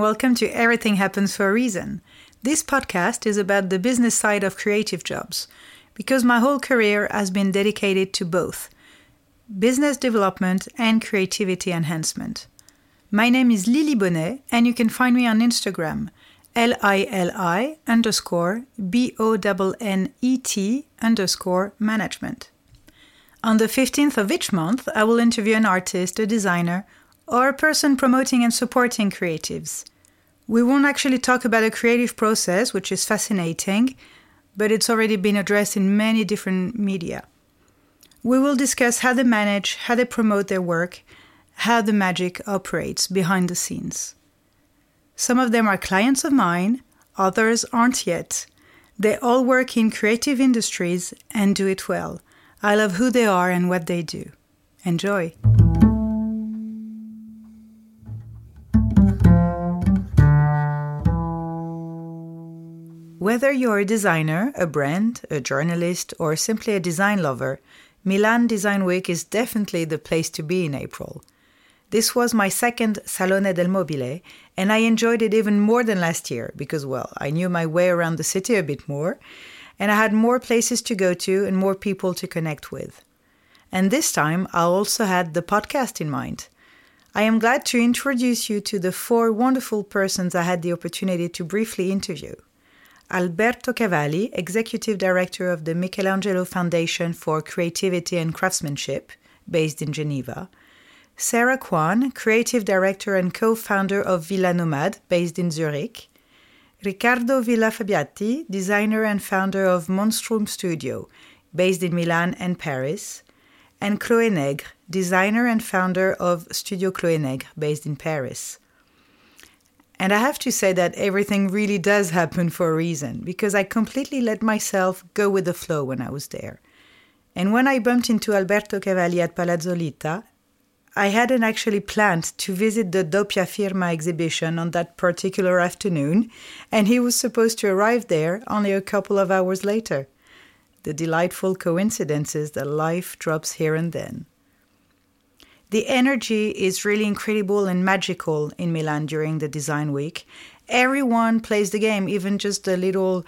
Welcome to Everything Happens for a Reason. This podcast is about the business side of creative jobs, because my whole career has been dedicated to both business development and creativity enhancement. My name is Lily Bonnet, and you can find me on Instagram, L I L I underscore B O N N E T underscore management. On the 15th of each month, I will interview an artist, a designer, or a person promoting and supporting creatives. We won't actually talk about a creative process, which is fascinating, but it's already been addressed in many different media. We will discuss how they manage, how they promote their work, how the magic operates behind the scenes. Some of them are clients of mine, others aren't yet. They all work in creative industries and do it well. I love who they are and what they do. Enjoy! Whether you're a designer, a brand, a journalist, or simply a design lover, Milan Design Week is definitely the place to be in April. This was my second Salone del Mobile, and I enjoyed it even more than last year because, well, I knew my way around the city a bit more, and I had more places to go to and more people to connect with. And this time, I also had the podcast in mind. I am glad to introduce you to the four wonderful persons I had the opportunity to briefly interview. Alberto Cavalli, Executive Director of the Michelangelo Foundation for Creativity and Craftsmanship, based in Geneva. Sarah Quan, Creative Director and co founder of Villa Nomad, based in Zurich. Riccardo Villa Fabbiati, designer and founder of Monstrum Studio, based in Milan and Paris, and Chloé Nègre, designer and founder of Studio Chloé Nègre, based in Paris. And I have to say that everything really does happen for a reason, because I completely let myself go with the flow when I was there. And when I bumped into Alberto Cavalli at Palazzo Litta, I hadn't actually planned to visit the Doppia Firma exhibition on that particular afternoon, and he was supposed to arrive there only a couple of hours later. The delightful coincidences that life drops here and then. The energy is really incredible and magical in Milan during the design week. Everyone plays the game, even just the little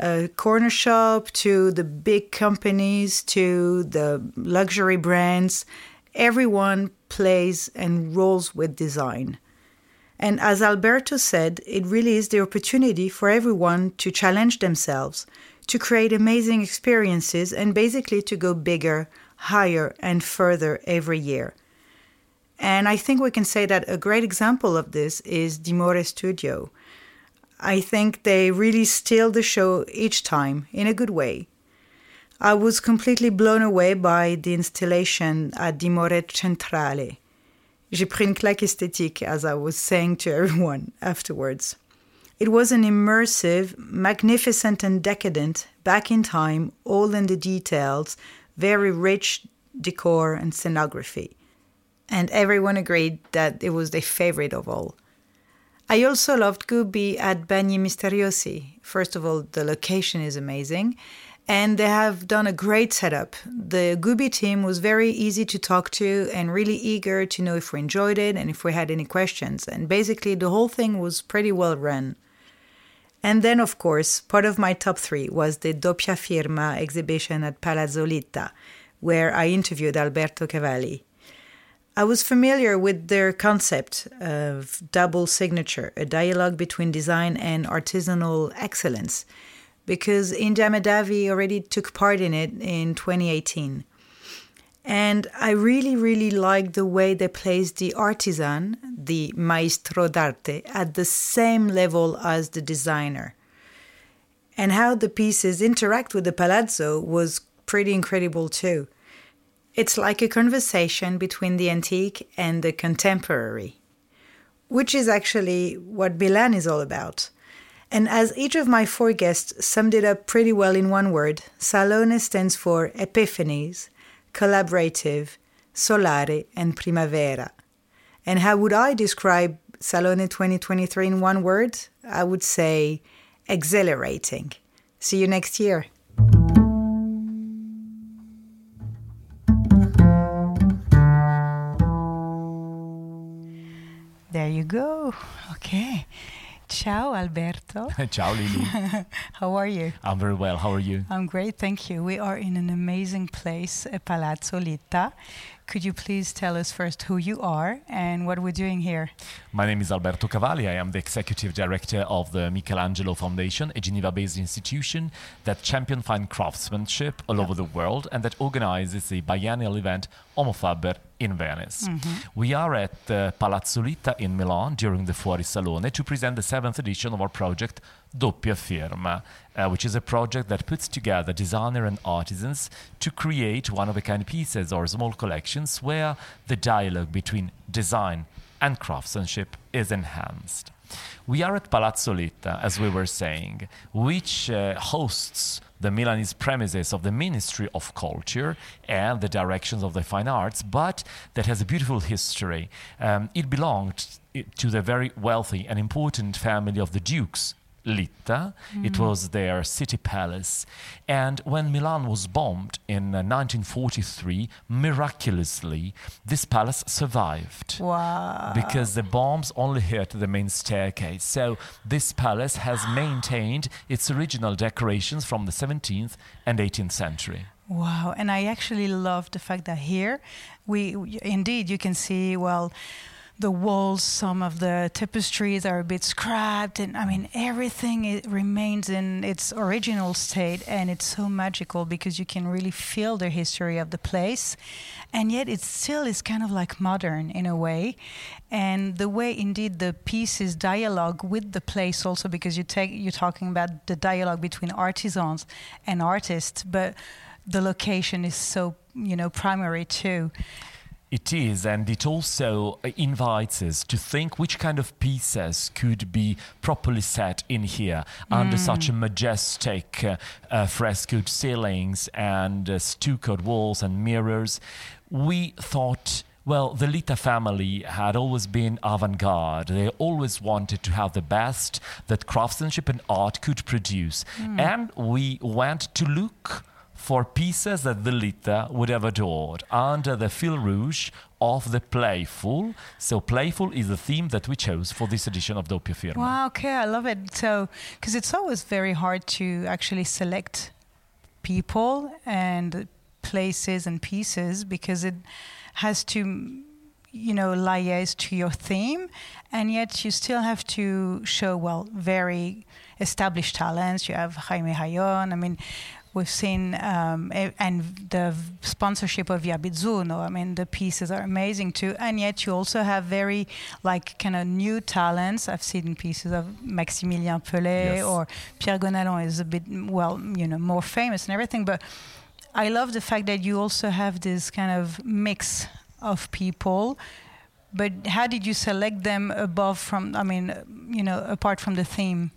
uh, corner shop to the big companies to the luxury brands everyone plays and rolls with design. And as Alberto said, it really is the opportunity for everyone to challenge themselves, to create amazing experiences, and basically to go bigger, higher, and further every year. And I think we can say that a great example of this is Dimore Studio. I think they really steal the show each time in a good way. I was completely blown away by the installation at Dimore Centrale. J'ai pris une claque esthétique, as I was saying to everyone afterwards. It was an immersive, magnificent, and decadent, back in time, all in the details, very rich decor and scenography. And everyone agreed that it was their favorite of all. I also loved Gubi at Bagni Misteriosi. First of all, the location is amazing, and they have done a great setup. The Gubi team was very easy to talk to and really eager to know if we enjoyed it and if we had any questions. And basically, the whole thing was pretty well run. And then, of course, part of my top three was the Doppia Firma exhibition at Palazzo Litta, where I interviewed Alberto Cavalli. I was familiar with their concept of double signature, a dialogue between design and artisanal excellence because India Mahdavi already took part in it in 2018. And I really, really like the way they place the artisan, the maestro d'arte, at the same level as the designer. And how the pieces interact with the palazzo was pretty incredible too. It's like a conversation between the antique and the contemporary, which is actually what Milan is all about. And as each of my four guests summed it up pretty well in one word, Salone stands for Epiphanies, Collaborative, Solare, and Primavera. And how would I describe Salone 2023 in one word? I would say exhilarating. See you next year. There you go. Okay. Ciao, Alberto. Ciao, Lily. How are you? I'm very well. How are you? I'm great, thank you. We are in an amazing place, Palazzo Litta. Could you please tell us first who you are and what we're doing here? My name is Alberto Cavalli. I am the executive director of the Michelangelo Foundation, a Geneva based institution that champions fine craftsmanship all over the world and that organizes the biennial event Homo Faber in Venice. Mm-hmm. We are at uh, Palazzo Litta in Milan during the Fuori Salone to present the seventh edition of our project Doppia Firma, uh, which is a project that puts together designers and artisans to create one of a kind pieces or small collections where the dialogue between design and craftsmanship is enhanced. We are at Palazzo Litta, as we were saying, which uh, hosts the Milanese premises of the Ministry of Culture and the directions of the fine arts, but that has a beautiful history. Um, it belonged to the very wealthy and important family of the dukes Litta. Mm. It was their city palace. And when Milan was bombed in 1943, uh, miraculously, this palace survived. Wow. Because the bombs only hit the main staircase. So this palace has maintained its original decorations from the 17th and 18th century. Wow. And I actually love the fact that here, we indeed, you can see, well, the walls, some of the tapestries are a bit scrapped, and I mean everything it remains in its original state, and it's so magical because you can really feel the history of the place, and yet it still is kind of like modern in a way, and the way indeed the pieces dialogue with the place also because you take you're talking about the dialogue between artisans and artists, but the location is so you know primary too it is, and it also invites us to think which kind of pieces could be properly set in here mm. under such a majestic uh, uh, frescoed ceilings and uh, stuccoed walls and mirrors. We thought well, the Litta family had always been avant garde. They always wanted to have the best that craftsmanship and art could produce. Mm. And we went to look for pieces that the Litta would have adored under the fil rouge of the playful. So playful is the theme that we chose for this edition of Doppia Firma. Wow, okay, I love it. So, because it's always very hard to actually select people and places and pieces because it has to you know liaise to your theme and yet you still have to show well very established talents you have Jaime Hayon I mean We've seen um, and the sponsorship of Viabizzuno. I mean, the pieces are amazing too, and yet you also have very like kind of new talents. I've seen pieces of Maximilien Pelé yes. or Pierre Gonalon is a bit well, you know, more famous and everything. But I love the fact that you also have this kind of mix of people but how did you select them above from i mean you know apart from the theme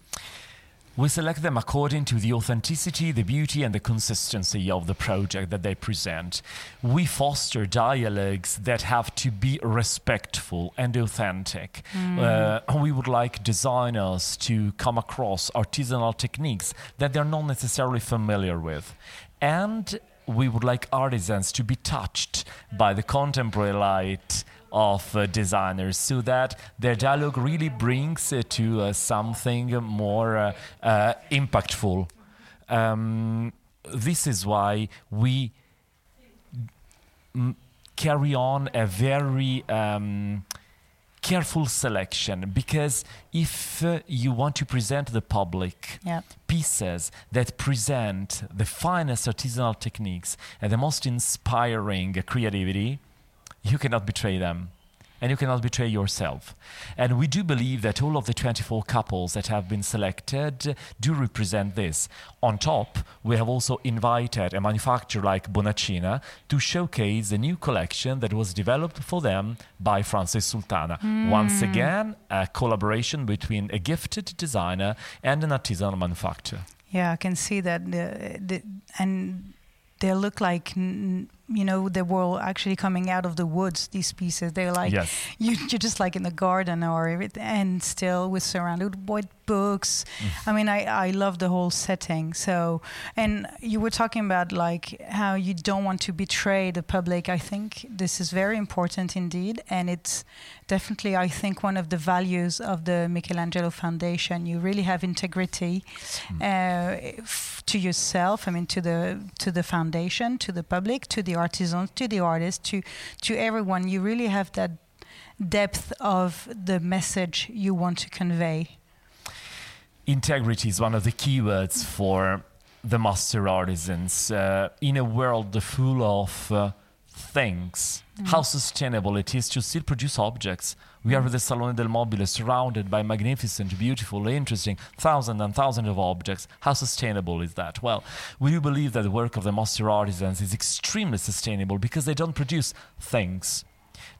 we select them according to the authenticity, the beauty, and the consistency of the project that they present. We foster dialogues that have to be respectful and authentic. Mm. Uh, we would like designers to come across artisanal techniques that they're not necessarily familiar with. And we would like artisans to be touched by the contemporary light of uh, designers so that their dialogue really brings uh, to uh, something more uh, uh, impactful. Um, this is why we carry on a very um, careful selection because if uh, you want to present the public yeah. pieces that present the finest artisanal techniques and the most inspiring creativity, you cannot betray them and you cannot betray yourself. And we do believe that all of the 24 couples that have been selected do represent this. On top, we have also invited a manufacturer like Bonacina to showcase a new collection that was developed for them by Francis Sultana. Mm. Once again, a collaboration between a gifted designer and an artisanal manufacturer. Yeah, I can see that. The, the, and they look like you know they were actually coming out of the woods these pieces. They're like Yes. you, you're just like in the garden or everything and still we're surrounded with books. I mean I, I love the whole setting. So and you were talking about like how you don't want to betray the public. I think this is very important indeed and it's definitely i think one of the values of the michelangelo foundation. You really have integrity uh, f- to yourself i mean to the to the foundation to the public to the artisans to the artists to to everyone. You really have that depth of the message you want to convey. Integrity is one of the keywords for the master artisans. Uh, in a world full of uh, things how sustainable it is to still produce objects. We are at the salone del mobile surrounded by magnificent beautiful interesting thousands and thousands of objects. How sustainable is that? Well we do believe that the work of the master artisans is extremely sustainable because they don't produce things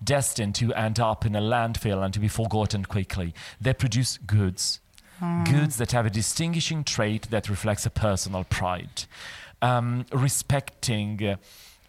destined to end up in a landfill and to be forgotten quickly. They produce goods. Goods that have a distinguishing trait that reflects a personal pride, um, respecting, uh,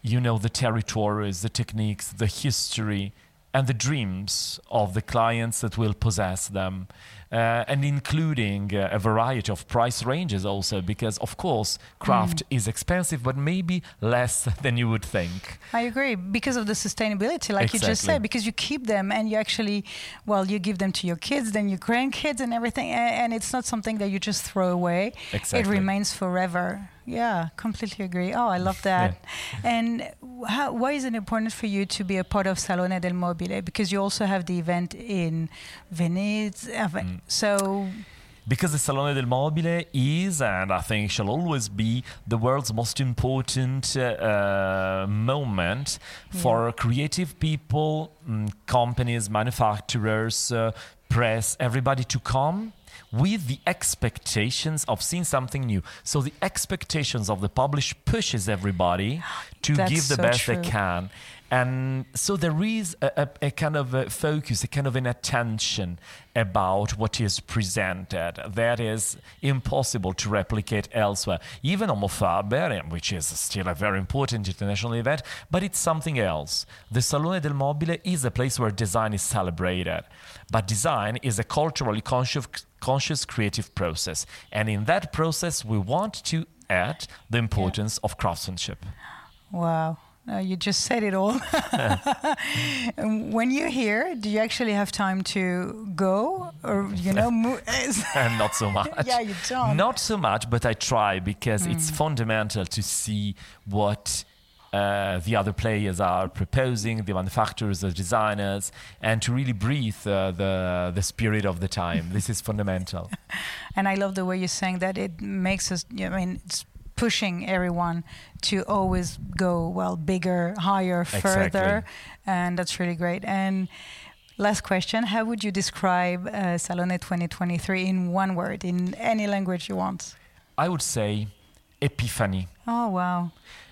you know, the territories, the techniques, the history, and the dreams of the clients that will possess them, uh, and including uh, a variety of price ranges also, because of course craft is expensive, but maybe less than you would think. I agree because of the sustainability, like you just said, because you keep them and you actually, well, you give them to your kids, then your grandkids, and everything, and, and it's not something that you just throw away. Exactly. It remains forever. Yeah, completely agree. Oh, I love that. And how, why is it important for you to be a part of Salone del Mobile? Because you also have the event in Venice. uh, Mm. So Because the Salone del Mobile is, and I think shall always be, the world's most important uh, uh, moment for creative people, mm, companies, manufacturers, uh, press, everybody to come with the expectations of seeing something new. So the expectations of the publish pushes everybody to That's give the so best they can. And so there is a, a, a kind of a focus, a kind of an attention about what is presented that is impossible to replicate elsewhere. Even Homo um, which is still a very important international event, but it's something else. The Salone del Mobile is a place where design is celebrated, but design is a culturally conscious, conscious creative process. And in that process, we want to add the importance of craftsmanship. Wow. Uh, you just said it all. When you're here, do you actually have time to go or, you know, move? not so much. Yeah, you don't. Not so much, but I try because it's fundamental to see what uh, the other players are proposing, the manufacturers, the designers, and to really breathe uh, the the spirit of the time. this is fundamental. and I love the way you're saying that it makes us, I mean, it's pushing everyone to always go, well, bigger, higher, further. Exactly. And that's really great. And last question How would you describe uh, Salone 2023 in one word, in any language you want? I would say epiphany. Oh, wow.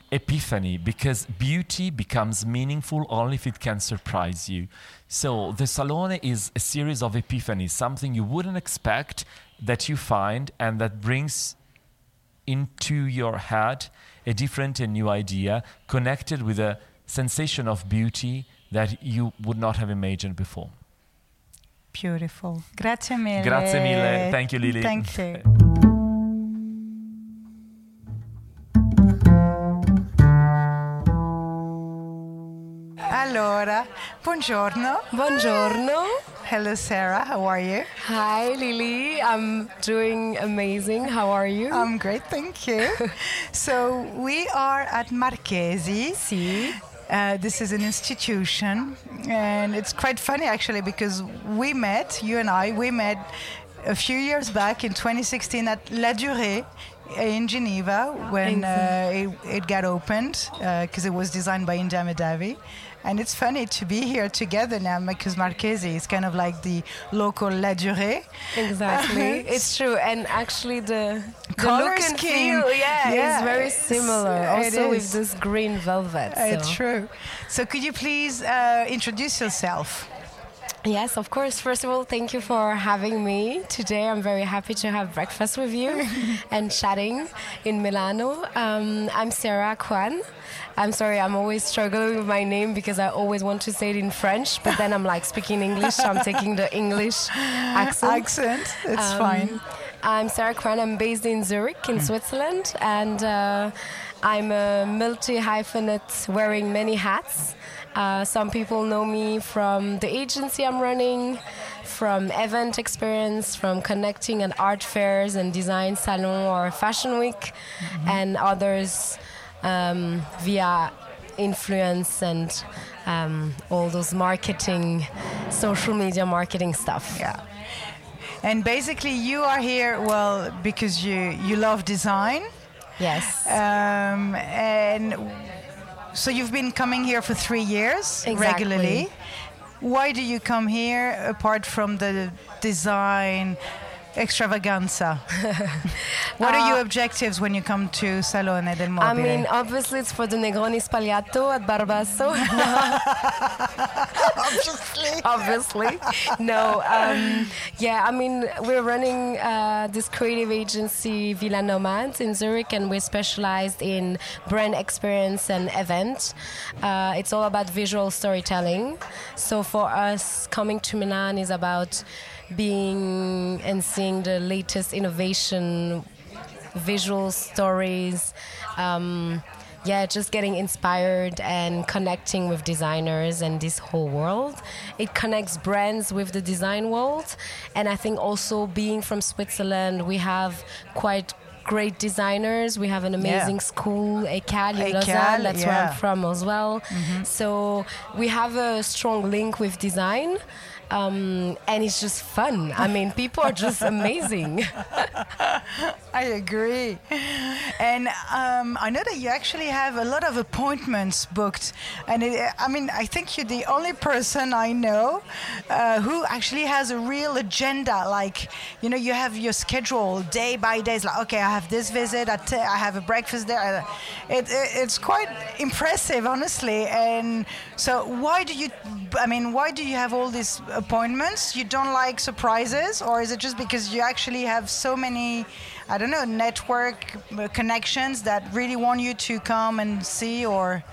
epiphany because beauty becomes meaningful only if it can surprise you. So the Salone is a series of epiphanies, something you wouldn't expect that you find and that brings into your head a different and new idea connected with a sensation of beauty that you would not have imagined before. Beautiful. Grazie mille. Grazie mille. Thank you, Lily. Thank you. Allora, buongiorno. Buongiorno. Hello, Sarah. How are you? Hi, Lily. I'm doing amazing. How are you? I'm great, thank you. so we are at Marchesi. Si. Uh, this is an institution, and it's quite funny actually because we met, you and I, we met a few years back in 2016 at Ladurée in Geneva when uh, it, it got opened because it was designed by India Mahdavi. And it's funny to be here together now because Marchesi is kind of like the local Ladurée. Exactly. it's true. And actually, the, the Color look and scheme. feel, yeah, Yeah, is very similar. Also with this green velvet. It's true. So could you please uh, introduce yourself? Yes, of course. First of all, thank you for having me today. I'm very happy to have breakfast with you and chatting in Milano. Um, I'm Sarah Quan. I'm sorry, I'm always struggling with my name because I always want to say it in French, but then I'm like speaking English, so I'm taking the English accent. Accent, it's Um, fine. I'm Sarah Quan. I'm based in Zurich, in Switzerland, and uh, I'm a multi hyphenate wearing many hats. Uh, some people know me from the agency I'm running, from event experience, from connecting at art fairs and design salon or fashion week, and others um, via influence and um, all those marketing, social media marketing stuff. Yeah. And basically, you are here, well, because you, you love design. Yes. Um, and so you've been coming here for three years Exactly. regularly. Why do you come here apart from the design extravaganza? what are your objectives when you come to Salone del Mobile? I mean, obviously, it's for the Negroni Sbagliato at Bar Basso. obviously. obviously. No, um, yeah, I mean, we're running uh, this creative agency, Villa Nomads, in Zurich, and we're specialized in brand experience and event. Uh, it's all about visual storytelling. So for us, coming to Milan is about being and seeing the latest innovation visual stories. Um, yeah, just getting inspired and connecting with designers and this whole world. It connects brands with the design world. And I think also being from Switzerland, we have quite great designers. We have an amazing school, ECAL in Lausanne. That's where. I'm from as well. So we have a strong link with design. Um, and it's just fun. I mean, people are just amazing. I agree. And um, I know that you actually have a lot of appointments booked. And it, I mean, I think you're the only person I know uh, who actually has a real agenda. Like, you know, you have your schedule day by day. It's like, okay, I have this visit, I, t- I have a breakfast there. It, it, it's quite impressive, honestly. And so, why do you, I mean, why do you have all these appointments? You don't like surprises? Or is it just because you actually have so many? I don't know, network connections that really want you to come and see or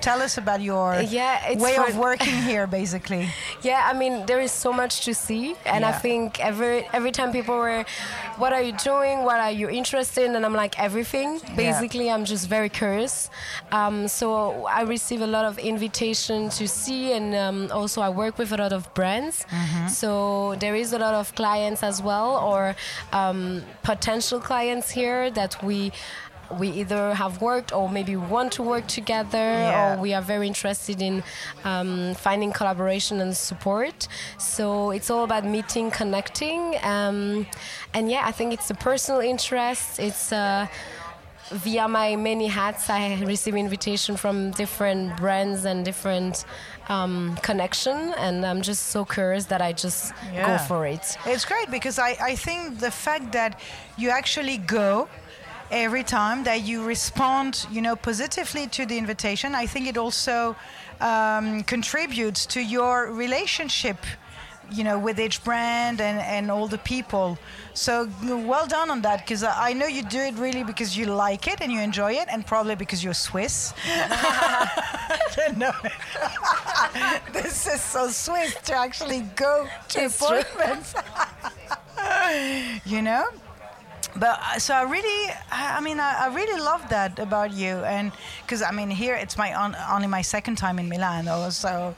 tell us about your Yeah, way of working here, basically. Yeah, I mean there is so much to see, and I think every every time people were, "What are you doing? What are you interested in?" and I'm like everything. Basically, I'm just very curious. Um, so I receive a lot of invitation to see, and um, also I work with a lot of brands. So there is a lot of clients as well, or um, potential clients here that we. We either have worked or maybe want to work together, Yeah. or we are very interested in um, finding collaboration and support. So it's all about meeting, connecting, um, and yeah, I think it's a personal interest. It's uh, via my many hats, I receive invitation from different brands and different um, connection, and I'm just so curious that I just Yeah. go for it. It's great because I, I think the fact that you actually go every time that you respond, you know, positively to the invitation, I think it also um, contributes to your relationship, you know, with each brand and, and all the people. So well done on that because I know you do it really because you like it and you enjoy it and probably because you're Swiss. this is so Swiss to actually go to It's appointments. you know but uh, so I really, I mean, I, I really love that about you, and because I mean, here it's my on, only my second time in Milan, so,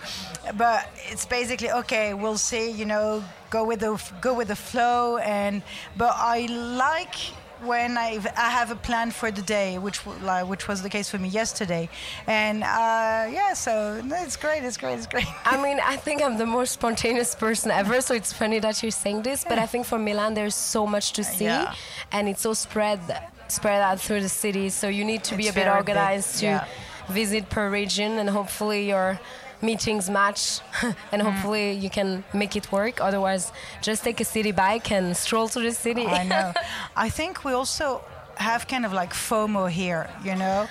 but it's basically okay. We'll see, you know, go with the go with the flow, and but I like when I I have a plan for the day, which like, which was the case for me yesterday, and uh, yeah, so it's great, it's great, it's great. I mean, I think I'm the most spontaneous person ever, so it's funny that you're saying this. But I think for Milan, there's so much to see, Yeah. and it's so spread spread out through the city. So you need to be a bit very big, organized to yeah. visit per region, and hopefully your meetings match, and hopefully mm-hmm. you can make it work. Otherwise, just take a city bike and stroll to the city. I know. I think we also have kind of like FOMO here, you know.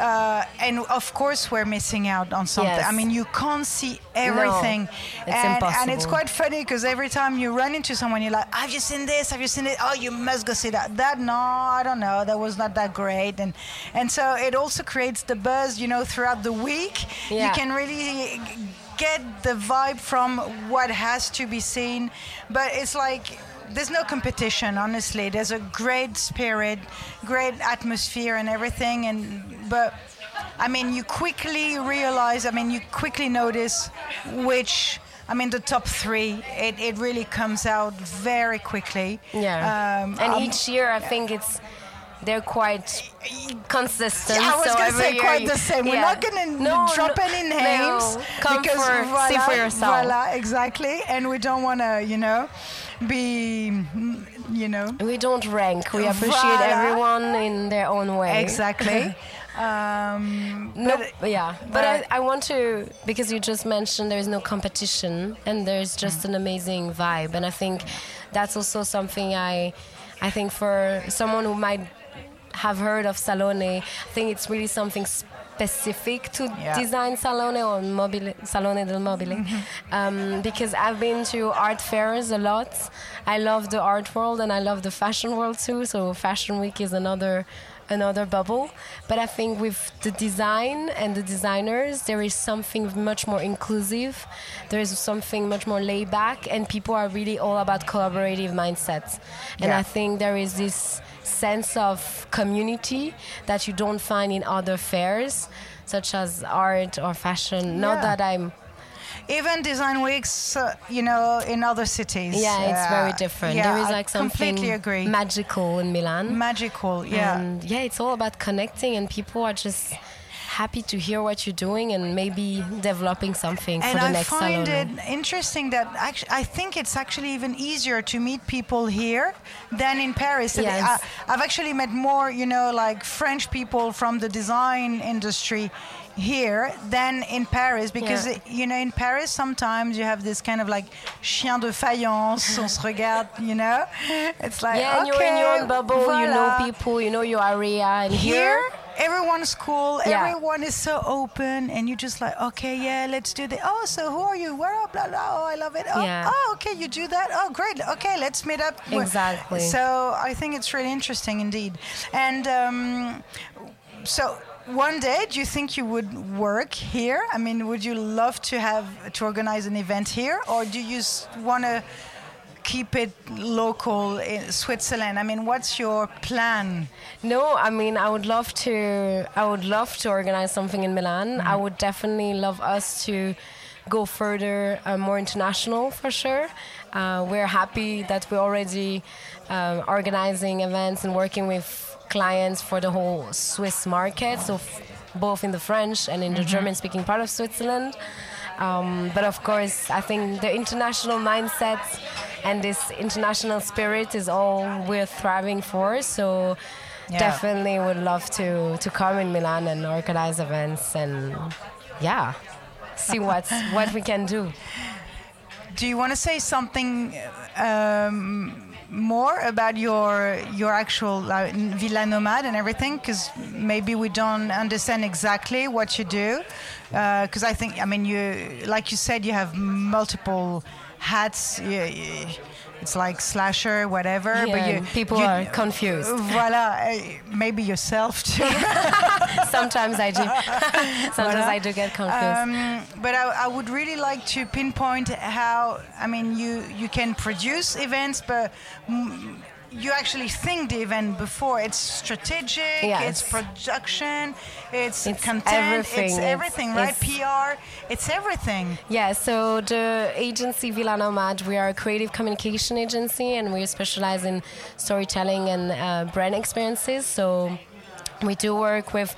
Uh, and of course we're missing out on something. Yes. I mean, you can't see everything, it's and, and it's quite funny because every time you run into someone, you're like, "Have you seen this? Have you seen it? Oh, you must go see that." That no, I don't know. That was not that great, and and so it also creates the buzz, you know, throughout the week. You can really get the vibe from what has to be seen, but it's like there's no competition honestly there's a great spirit great atmosphere and everything and but i mean you quickly realize i mean you quickly notice which i mean the top three it, it really comes out very quickly Yeah. um, and um, each year, I think it's they're quite consistent. Yeah, I was so gonna say quite the same. We're not gonna No, drop no, any names no. Come because for, see voila, for yourself. Voila, exactly, and we don't want to, you know, be, mm, you know, We don't rank. We appreciate Voila. everyone in their own way. exactly. um, No, but- yeah, but, but- I, I want to because you just mentioned there's no competition and there's just an amazing vibe, and I think that's also something I, I think for someone who might have heard of Salone, I think it's really something specific to Yeah. design Salone or mobile, Salone del Mobile, um, because I've been to art fairs a lot. I love the art world and I love the fashion world too. So Fashion Week is another another bubble. But I think with the design and the designers, there is something much more inclusive. There is something much more laid back, and people are really all about collaborative mindsets. And Yeah. I think there is this sense of community that you don't find in other fairs, such as art or fashion. Not that I'm even design weeks, uh, you know, in other cities. yeah, it's uh, very different. yeah, there is I something completely agree. magical in Milan. Magical, yeah. And yeah, it's all about connecting, and people are just happy to hear what you're doing and maybe developing something and for the I next find salon. it interesting that actually, I think it's actually even easier to meet people here than in Paris. Yes. I, I've actually met more, you know, like French people from the design industry here than in Paris because Yeah. you know in Paris sometimes you have this kind of like chien de faïence on se regarde you know it's like yeah, and okay, you're in your own bubble, you know people, you know your area, and here here, everyone's cool Yeah. everyone is so open and you're just like okay yeah let's do that oh so who are you? Where are blah blah oh i love it. Oh, Yeah. oh okay you do that. Oh great. Okay let's meet up. Exactly. so i think it's really interesting indeed. And um, so one day do you think you would work here? I mean would you love to have to organize an event here? Or do you want to keep it local in switzerland i mean what's your plan No, I mean I would love to. I would love to organize something in Milan. I would definitely love us to go further, uh, more international for sure. Uh, we're happy that we're already um, organizing events and working with clients for the whole Swiss market, so f- both in the French and in the German-speaking part of Switzerland. Um, but of course, I think the international mindset and this international spirit is all we're thriving for. So Yeah. definitely would love to to come in Milan and organize events and yeah, see what's what we can do. Do you want to say something um, more about your your actual like, Villa Nomad and everything? Because maybe we don't understand exactly what you do. Because I think, I mean, you like you said, you have multiple hats. You, you, it's like slasher, whatever. Yeah, but you, people you- are confused. Voila, eh, maybe yourself too. Sometimes I do. Sometimes Voilà. I do get confused. Um, but I, I would really like to pinpoint how I mean you you can produce events, but you actually think the event before. It's strategic. Yes. It's production. It's, It's content. everything. It's It's- everything, right? it's- PR. It's everything. Yeah, so the agency Villa Nomad, we are a creative communication agency and we specialize in storytelling and uh, brand experiences. So we do work with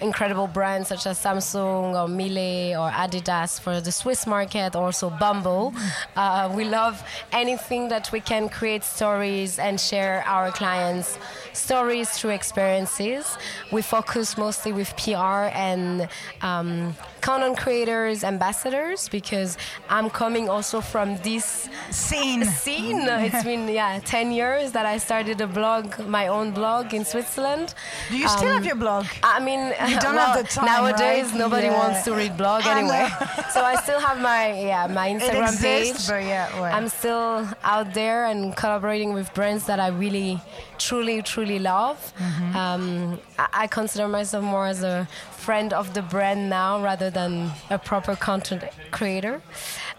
incredible brands such as Samsung or Miele or Adidas for the Swiss market, also Bumble. Uh, we love anything that we can create stories and share our clients' stories through experiences. We focus mostly with PR and um, content creators, ambassadors, because I'm coming also from this Scene. scene. It's been yeah ten years that I started a blog, my own blog in Switzerland. Do you still Um, have your blog? I mean, you don't well, have the time. Nowadays, right? nobody Yeah. wants to read blog anyway. so I still have my yeah my It Instagram exists, page. but yeah, well. I'm still out there and collaborating with brands that I really, truly, truly love. Mm-hmm. Um, I, I consider myself more as a friend of the brand now rather than a proper content creator.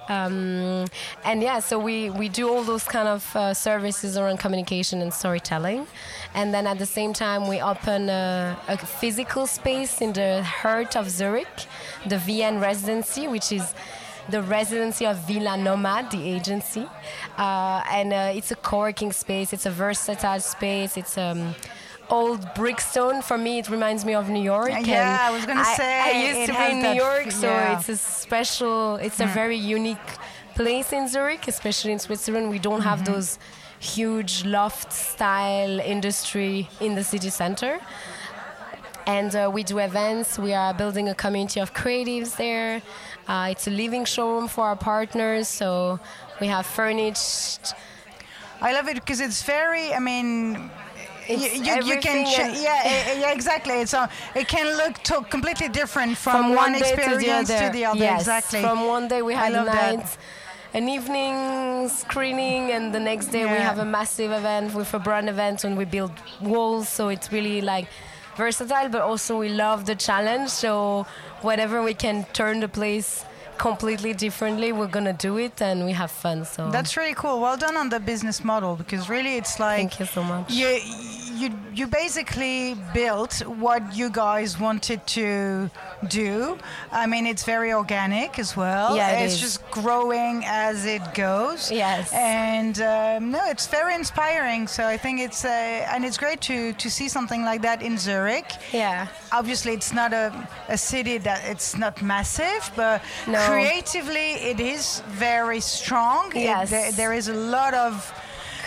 Um, and yeah, so we, we do all those kind of uh, services around communication and storytelling. And then at the same time, we open a, a physical space in the heart of Zurich, the VN residency, which is the residency of Villa Nomad, the agency. Uh, and uh, it's a co-working space. It's a versatile space. It's um, old brickstone. For me, it reminds me of New York. Yeah, I was gonna say, I used to be in New York, f- so yeah. it's a special. It's a very unique place in Zurich, especially in Switzerland. We don't have those huge loft style industry in the city center and uh, we do events. We are building a community of creatives there. Uh, it's a living showroom for our partners, so we have furnished. I love it because it's very. I mean. You, you, you can ch- yeah yeah exactly it's uh, it can look to- completely different from, From, one, day to the experience other. to the other Yes, exactly From one day we had a night, an evening screening, and the next day we have a massive event with a brand event, and we build walls. So it's really like versatile, but also we love the challenge. So whatever we can turn the place completely differently, we're gonna do it, and we have fun. So That's really cool. Well done on the business model because really it's like thank you so much. you you you basically built what you guys wanted to do. I mean, it's very organic as well. Yeah, it it's is. just growing as it goes. Yes. and um, no, it's very inspiring. So I think it's uh, and it's great to to see something like that in Zurich. Yeah. Obviously, it's not a, a city that it's not massive, but No. Creatively it is very strong. It- Yes. there- there is a lot of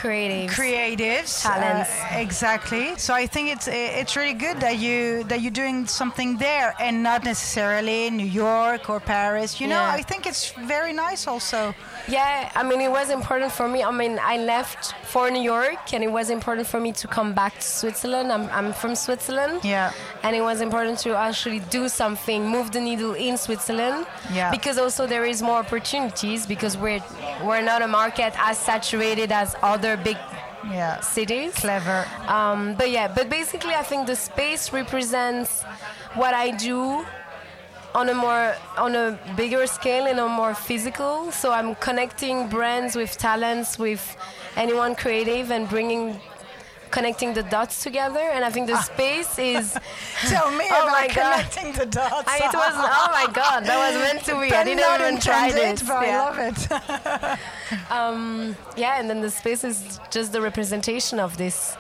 Creative. creatives Talents. uh, exactly so i think it's it's really good that you that you're doing something there and not necessarily new york or paris you know Yeah. i think it's very nice also Yeah, I mean, it was important for me. I mean, I left for New York, and it was important for me to come back to Switzerland. I'm, I'm from Switzerland. Yeah. And it was important to actually do something, move the needle in Switzerland. Yeah. Because also there is more opportunities because we're we're not a market as saturated as other big yeah cities. clever Um, but yeah, but basically, I think the space represents what I do on a more on a bigger scale and a more physical. So I'm connecting brands with talents, with anyone creative, and bringing connecting the dots together. And I think the space is. tell me Oh about connecting the dots I, it was oh my god, that was meant to be. I didn't not even try this. but Yeah. i love it yeah, and then the space is just the representation of this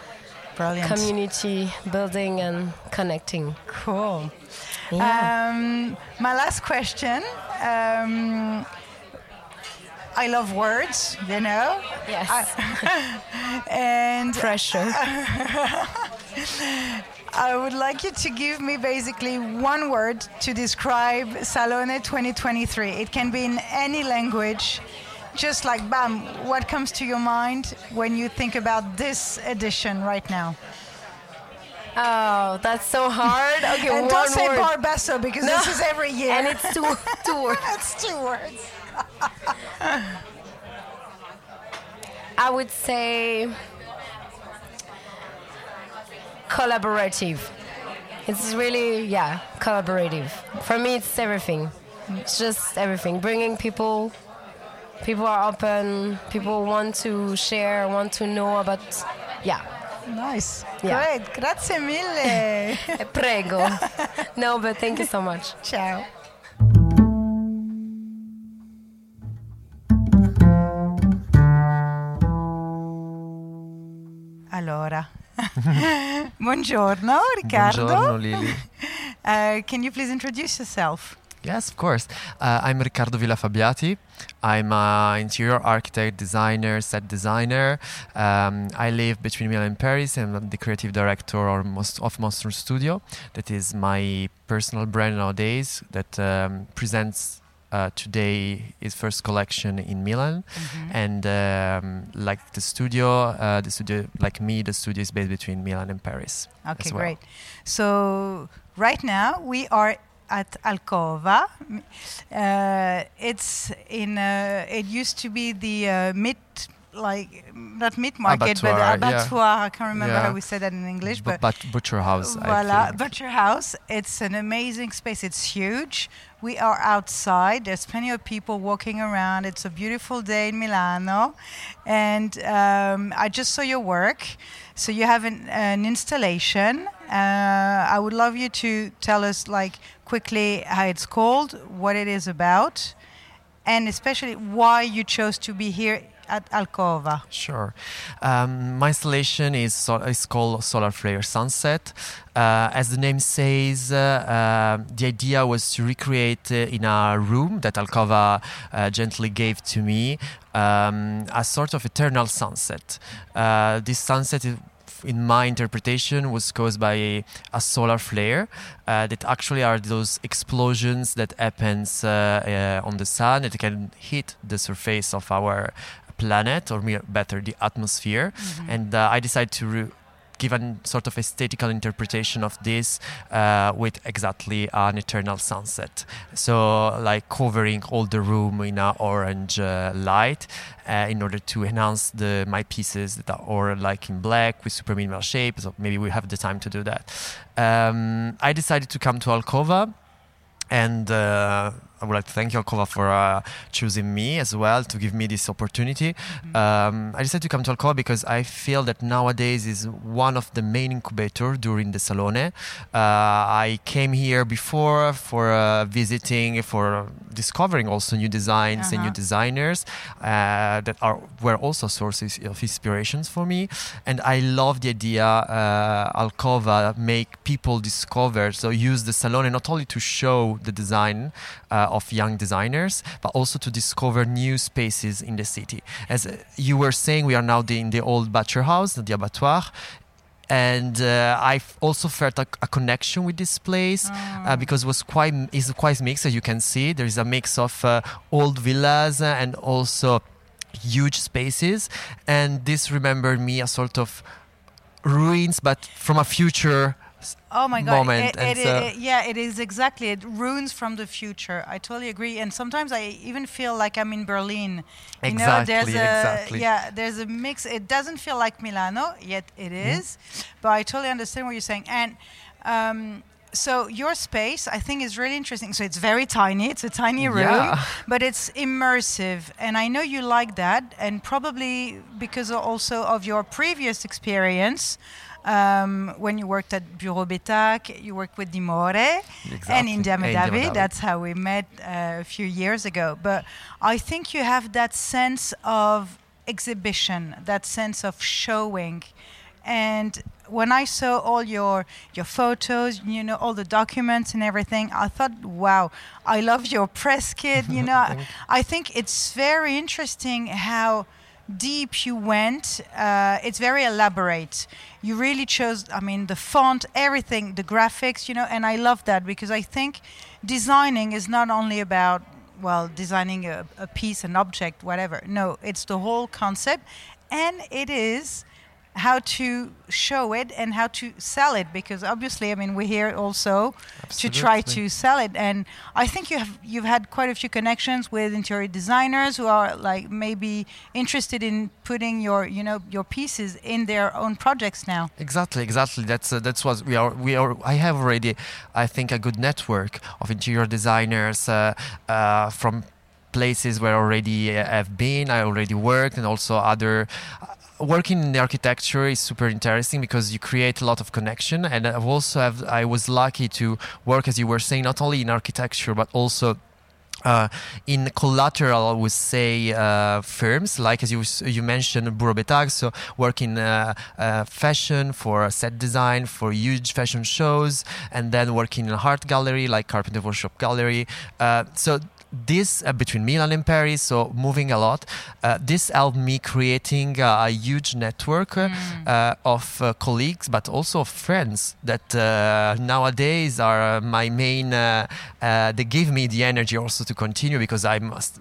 brilliant community building and connecting. cool Yeah. Um, my last question. Um, I love words, you know, yes. and Pressure. I would like you to give me basically one word to describe Salone 2023. It can be in any language. Just like bam, what comes to your mind when you think about this edition right now? Oh, that's so hard. Okay, and one don't say word. Bar Basso because No. this is every year. and it's two two words. That's two words. I would say collaborative. It's really yeah, collaborative. For me, it's everything. It's just everything. Bringing people. People are open. People want to share. Want to know about. Yeah. Nice. Yeah. Great. Grazie mille. Prego. no, but thank you so much. Ciao. Allora, buongiorno Riccardo. Buongiorno, Lily. Uh, can you please introduce yourself? yes, of course. Uh, I'm Riccardo Villa Fabbiati. I'm an interior architect, designer, set designer. Um, I live between Milan and Paris. I'm the creative director of, Most, of Monstrum Studio. That is my personal brand nowadays that um, presents uh, today his first collection in Milan, Mm-hmm. and um, like the studio, uh, the studio like me, the studio is based between Milan and Paris. Okay, well. great. So right now we are at Alcova. Uh, it's in. Uh, it used to be the uh, mid, like not mid market, but Abattoir, yeah. I can't remember Yeah. how we say that in English, Bu- but. but Butcher House. I Voila. Butcher House. It's an amazing space. It's huge. We are outside. There's plenty of people walking around. It's a beautiful day in Milano. And um, I just saw your work. So you have an, an installation. Uh, I would love you to tell us, like, quickly how it's called, what it is about, and especially why you chose to be here at Alcova. Sure. Um, my installation is, is called Solar Flare Sunset. Uh, as the name says, uh, uh, the idea was to recreate uh, in a room that Alcova uh, gently gave to me um, a sort of eternal sunset. Uh, this sunset in my interpretation was caused by a, a solar flare uh, that actually are those explosions that happens uh, uh, on the sun that can hit the surface of our planet or better the atmosphere. And uh, i decided to re- give a sort of aesthetical interpretation of this uh, with exactly an eternal sunset. So like covering all the room in a orange uh, light uh, in order to enhance the my pieces that are or like in black with super minimal shape. So maybe we have the time to do that. Um, i decided to come to alcova and uh, I would like to thank you, Alcova, for uh, choosing me as well to give me this opportunity. Um, I decided to come to Alcova because I feel that nowadays is one of the main incubator during the Salone. Uh, I came here before for uh, visiting, for discovering also new designs and new Uh-huh. designers uh, that are were also sources of inspirations for me. And I love the idea uh, Alcova make people discover, so use the Salone not only to show the design uh, of young designers, but also to discover new spaces in the city. As uh, you were saying, we are now in the old Butcher House, the abattoir. And uh, I also felt a, a connection with this place uh, because it was quite is quite mixed. As you can see, there is a mix of uh, old villas and also huge spaces. And this remembered me a sort of ruins, but from a future Oh my god! moment, It- it- so- it- yeah, it is exactly. It ruins from the future. I totally agree. And sometimes I even feel like I'm in Berlin. You know, there's Exactly, a exactly. yeah, there's a mix. It doesn't feel like Milano yet. it is. Mm-hmm. but I totally understand what you're saying. And um, so your space, I think, is really interesting. So it's very tiny. It's a tiny room, Yeah. but it's immersive, and I know you like that. And probably because also of your previous experience. Um, when you worked at Bureau Betak, you worked with Dimore and Exactly. India And India Mahdavi. Mahdavi. That's how we met uh, a few years ago. But I think you have that sense of exhibition, that sense of showing. And when I saw all your your photos, you know, all the documents and everything, I thought, wow, I love your press kit. You know, I think it's very interesting how deep you went. Uh, it's very elaborate. You really chose, I mean, the font, everything, the graphics, you know, and I love that because I think designing is not only about, well, designing a, a piece, an object, whatever. No, it's the whole concept. And it is how to show it and how to sell it because obviously i mean we're here also to try to sell it and i think you have you've had quite a few connections with interior designers who are like maybe interested in putting your you know your pieces in their own projects now Exactly, exactly. That's uh, that's what we are. We are. I have already, I think, a good network of interior designers uh, uh, from places where I already uh, have been. I already worked, and also other. Working in the architecture is super interesting because you create a lot of connection, and I've also have. I was lucky to work, as you were saying, not only in architecture but also uh, in collateral, I would say uh, firms like as you you mentioned, Bureau Betak, so work in uh, uh, fashion for set design for huge fashion shows, and then working in art gallery like Carpenter Workshop Gallery. Uh, so this uh, between Milan and Paris, so moving a lot. Uh, this helped me creating a huge network uh, Mm. uh, of uh, colleagues, but also of friends that uh, nowadays are uh, my main. Uh, uh, they give me the energy also to continue because I must.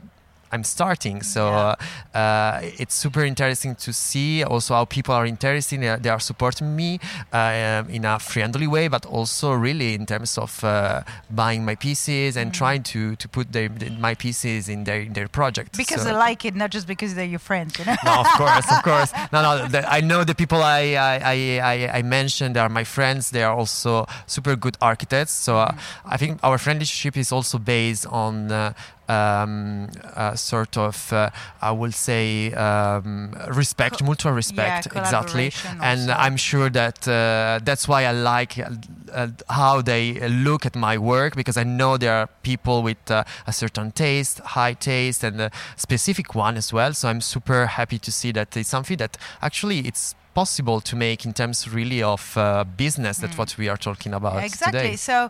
I'm starting, so Yeah. uh, uh, it's super interesting to see also how people are interested. uh, They are supporting me uh, in a friendly way, but also really in terms of uh, buying my pieces and trying to to put their, my pieces in their in their project. Because So- they like it, not just because they're your friends, you know. no, of course, of course. No, no. The, I know the people I, I, I, I, mentioned are my friends. They are also super good architects. So uh, I think our friendship is also based on. Um, uh, sort of, uh, I will say, um, respect, Co- mutual respect, exactly. And also. I'm sure that uh, that's why I like uh, uh, how they look at my work because I know there are people with uh, a certain taste, high taste, and a specific one as well. So I'm super happy to see that it's something that actually it's possible to make in terms really of uh, business. That's what we are talking about exactly. today. So,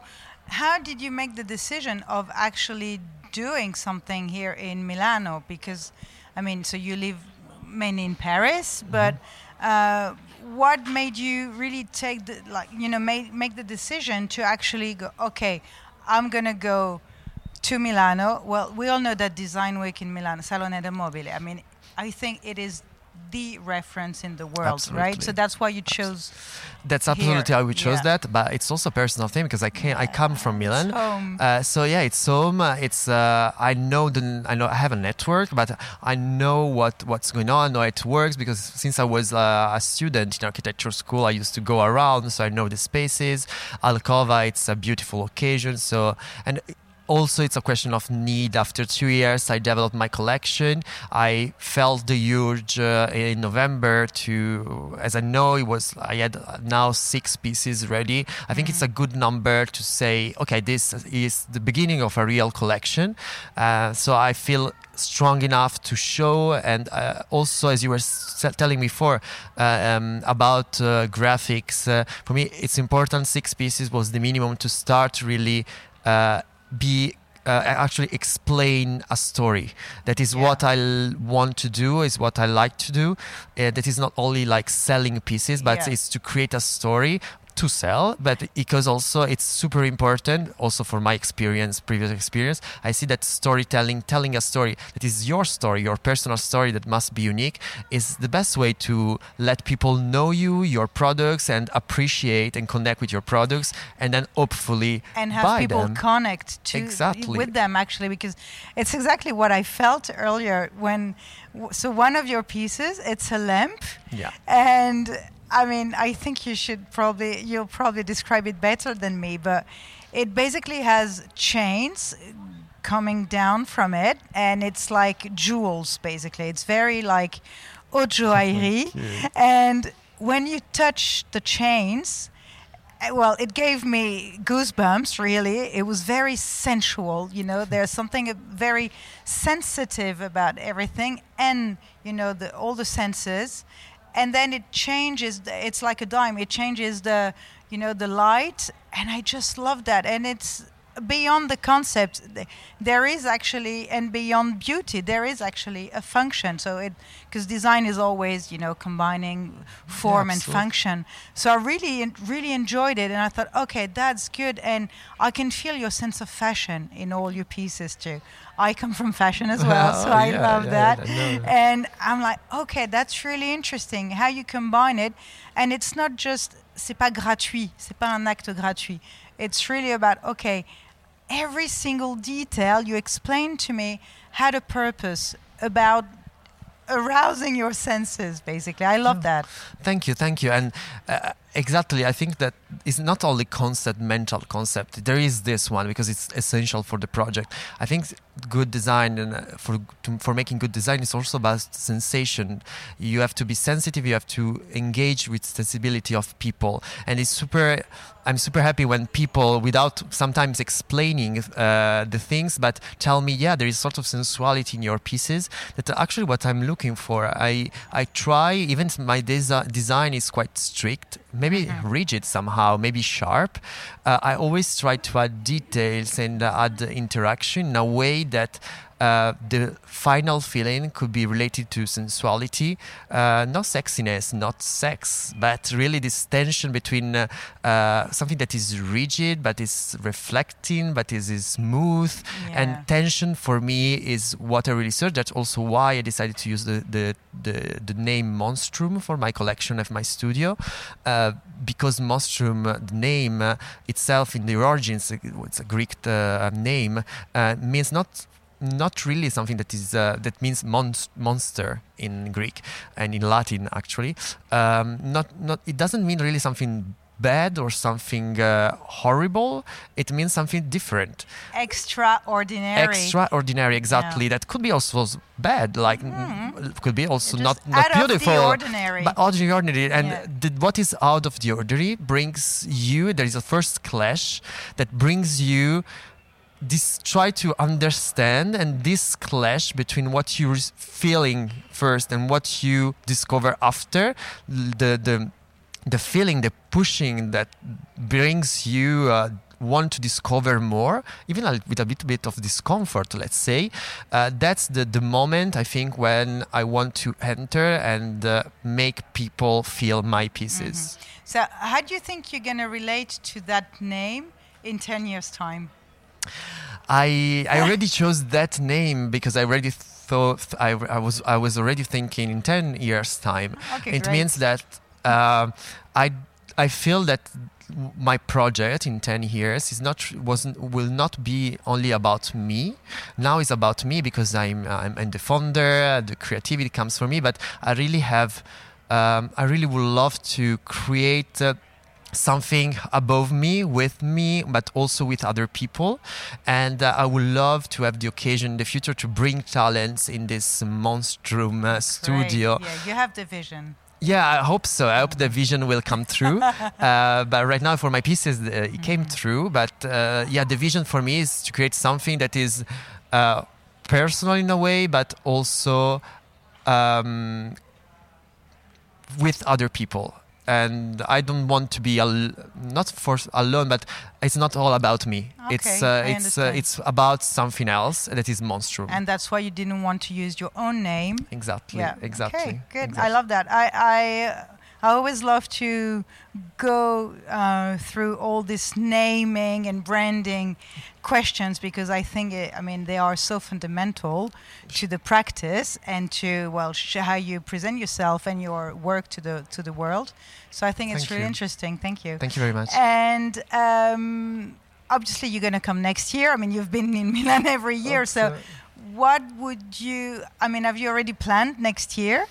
how did you make the decision of actually doing something here in Milano? Because, I mean, so you live mainly in Paris, Mm-hmm. but uh, what made you really take the like you know make make the decision to actually go? Okay, I'm gonna go to Milano. Well, we all know that Design Week in Milano, Salone del Mobile. I mean, I think it is the reference in the world, right? So that's why you chose That's absolutely here, how we chose yeah. that, but it's also a personal thing because I can I come from Milan. Uh, so yeah, it's home. Uh, It's uh, I know the I know I have a network, but I know what what's going on. I know how it works because since I was uh, a student in architecture school, I used to go around, so I know the spaces. Alcova, it's a beautiful occasion. So and. Also, it's a question of need. After two years, I developed my collection. I felt the urge uh, in November to, as I know it was, I had now six pieces ready. I think it's a good number to say, okay, this is the beginning of a real collection. Uh, so I feel strong enough to show and uh, also as you were s- telling me before uh, um, about uh, graphics uh, for me it's important six pieces was the minimum to start really uh, be uh, actually explain a story that is Yeah. what i l- want to do is what i like to do uh, that is not only like selling pieces but Yeah. it's to create a story to sell but because also it's super important also for my experience previous experience i see that storytelling telling a story that is your story your personal story that must be unique is the best way to let people know you your products and appreciate and connect with your products and then hopefully and have people them. connect to Exactly. with them actually because it's exactly what I felt earlier when so one of your pieces it's a lamp yeah and I mean I think you should probably you'll probably describe it better than me but it basically has chains coming down from it and it's like jewels basically it's very like haute joaillerie and when you touch the chains well, it gave me goosebumps, really. It was very sensual, you know. There's something very sensitive about everything and, you know, the, all the senses. And then it changes, it's like a dime, it changes the, you know, the light. And I just love that. And it's beyond the concept. There is actually, and beyond beauty, there is actually a function. So it, because design is always, you know, combining form and absolutely. function. So I really, really enjoyed it, and I thought, okay, that's good, and I can feel your sense of fashion in all your pieces too. I come from fashion as well, oh, so Oh, I yeah, love yeah, that. I know. And I'm like, okay, that's really interesting how you combine it, and it's not just c'est pas gratuit, c'est pas un acte gratuit. It's really about okay, every single detail you explain to me had a purpose about arousing your senses basically i love that Thank you, thank you. And uh, exactly, I think that it's not only concept, mental concept. There is this one because it's essential for the project. I think good design and uh, for for making good design is also about sensation. You have to be sensitive. You have to engage with sensibility of people, and it's super. I'm super happy when people, without sometimes explaining uh, the things, but tell me, yeah, there is sort of sensuality in your pieces. That actually what I'm looking for. I I try. Even my desi- design is quite strict, maybe rigid somehow, maybe sharp. Uh, I always try to add details and uh, add interaction in a way that uh, the final feeling could be related to sensuality, uh, not sexiness, not sex, but really this tension between uh, uh something that is rigid but is reflecting, but is, is smooth. Yeah. And tension for me is what I really search. That's also why I decided to use the, the, the, the name Monstrum for my collection of my studio. Uh, because Monstrum, the name itself in the origins, it's a Greek name, means not not really something that is uh, that means monster in Greek and in Latin actually. Um, not not it doesn't mean really something bad or something uh, horrible. It means something different. Extraordinary. Extraordinary, exactly. Yeah. That could be also bad. Like mm. could be also not not beautiful. ordinary. But ordinary. And yeah. the, what is out of the ordinary brings you. There is a first clash that brings you this try to understand and this clash between what you're feeling first and what you discover after the the the feeling the pushing that brings you uh, want to discover more, even with a little bit of discomfort, let's say, uh, that's the, the moment I think when I want to enter and uh, make people feel my pieces. Mm-hmm. So, how do you think you're going to relate to that name in 10 years' time? I I already chose that name because I already thought I, I was I was already thinking in ten years time. Okay, it great. means that uh, I I feel that my project in 10 years is not wasn't will not be only about me now it's about me because i'm i'm, I'm the founder the creativity comes from me but i really have um, i really would love to create uh, something above me, with me, but also with other people. And uh, I would love to have the occasion in the future to bring talents in this monstrum uh, studio. Yeah, you have the vision. Yeah, I hope so. I hope the vision will come true. uh, but right now, for my pieces, uh, it mm-hmm. came through. But uh, yeah, the vision for me is to create something that is uh, personal in a way, but also um, with other people and I don't want to be al- not for alone, but it's not all about me. Okay, it's uh, it's uh, it's about something else that is monstrum. And that's why you didn't want to use your own name. Exactly. Yeah. Exactly. Okay. Good. Exactly. I love that. I I I always love to go uh, through all this naming and branding questions because I think it, I mean they are so fundamental to the practice and to well how you present yourself and your work to the to the world. So I think it's Thank really you. interesting. Thank you. Thank you very much. And um, obviously you're going to come next year. I mean you've been in Milan every year, so. What would you? I mean, have you already planned next year?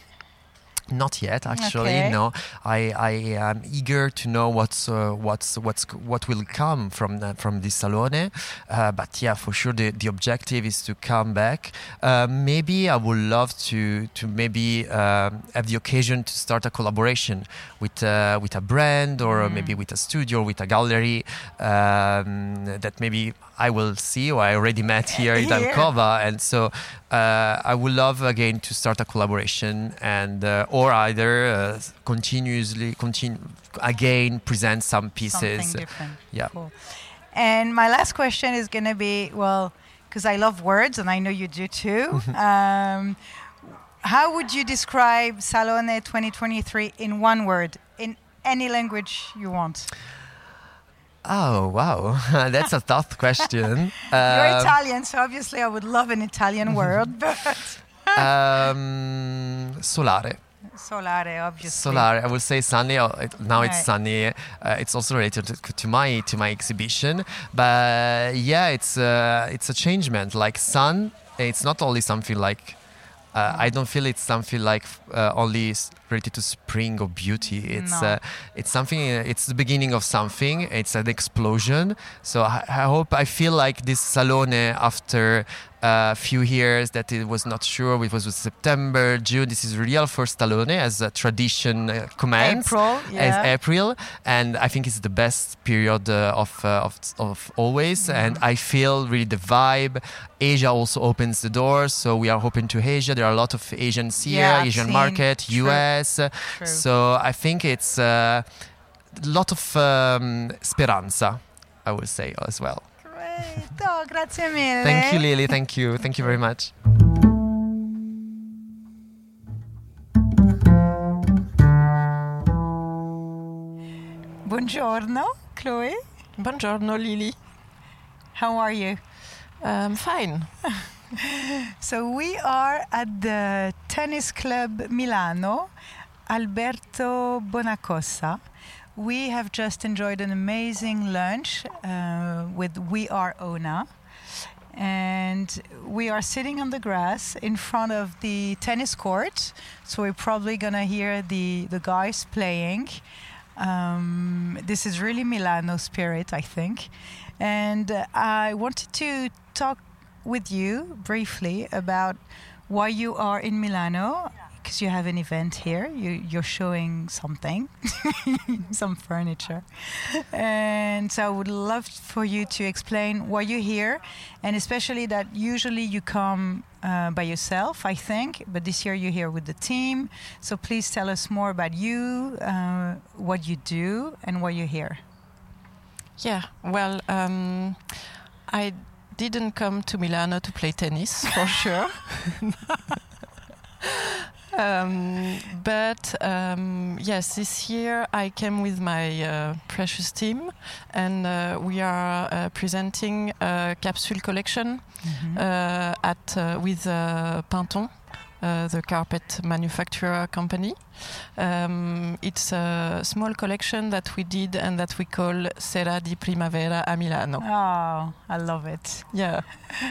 Not yet, actually. Okay. No, I, I am eager to know what's uh, what's what's what will come from the, from this salone. Uh, but yeah, for sure, the, the objective is to come back. Uh, maybe I would love to to maybe um, have the occasion to start a collaboration with uh, with a brand or Mm. maybe with a studio, with a gallery um, that maybe I will see or I already met here in Yeah. And so uh, I would love again to start a collaboration and uh, or either uh, continuously continue again present some pieces. Something different. Yeah. Cool. And my last question is going to be well, because I love words and I know you do too. um, how would you describe Salone 2023 in one word, in any language you want? Oh wow, that's a tough question. You're Um, Italian, so obviously I would love an Italian word, but um, solare. solare, obviously. Solare. I will say sunny. it- Now it's sunny. Uh, it's also related to, to my to my exhibition. But yeah, it's uh, it's a changement. Like sun, it's not only something like. Uh, I don't feel it's something like uh, only related to spring or beauty. It's No. uh, it's something. Uh, it's the beginning of something. It's an explosion. So I, I hope I feel like this salone after a few years that it was not sure. It was September, June. This is real for Salone as a tradition uh, commands April, as. April, and I think it's the best period uh, of, uh, of of always. Mm-hmm. And I feel really the vibe. Asia also opens the doors, so we are open to Asia. There are a lot of Asians here, Yeah, Asian seen. market, True. US. uh, True. So I think it's. Uh, a lot of um, speranza, I would say as well. Great. Grazie mille. Thank you, Lily. Thank you. Thank you very much. Buongiorno, Chloe. Buongiorno, Lily. How are you? Um, fine. So we are at the tennis club Milano, Alberto Bonacossa. We have just enjoyed an amazing lunch uh, with We Are Ona. And we are sitting on the grass in front of the tennis court. So we're probably going to hear the, the guys playing. Um, this is really Milano spirit, I think. And uh, I wanted to talk with you briefly about why you are in Milano because you have an event here. You, you're showing something, some furniture. And so I would love for you to explain why you're here, and especially that usually you come uh, by yourself, I think, but this year you're here with the team. So please tell us more about you, uh, what you do, and why you're here. Yeah, well, um, I didn't come to Milano to play tennis for sure. um, but um, yes, this year I came with my uh, precious team, and uh, we are uh, presenting a capsule collection uh, at uh, with uh, Pinton. Uh, the carpet manufacturer company. Um, it's a small collection that we did and that we call Sera di Primavera a Milano. Oh, I love it. Yeah,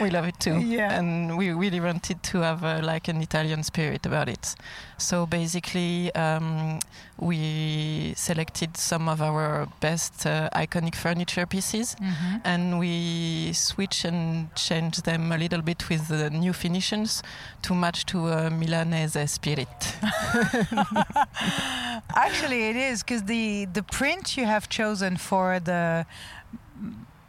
we love it too. Yeah. And we really wanted to have uh, like an Italian spirit about it. So basically, um, we selected some of our best uh, iconic furniture pieces Mhm. and we switch and change them a little bit with the new finishes to match to a Milanese spirit. Actually, it is because the the print you have chosen for the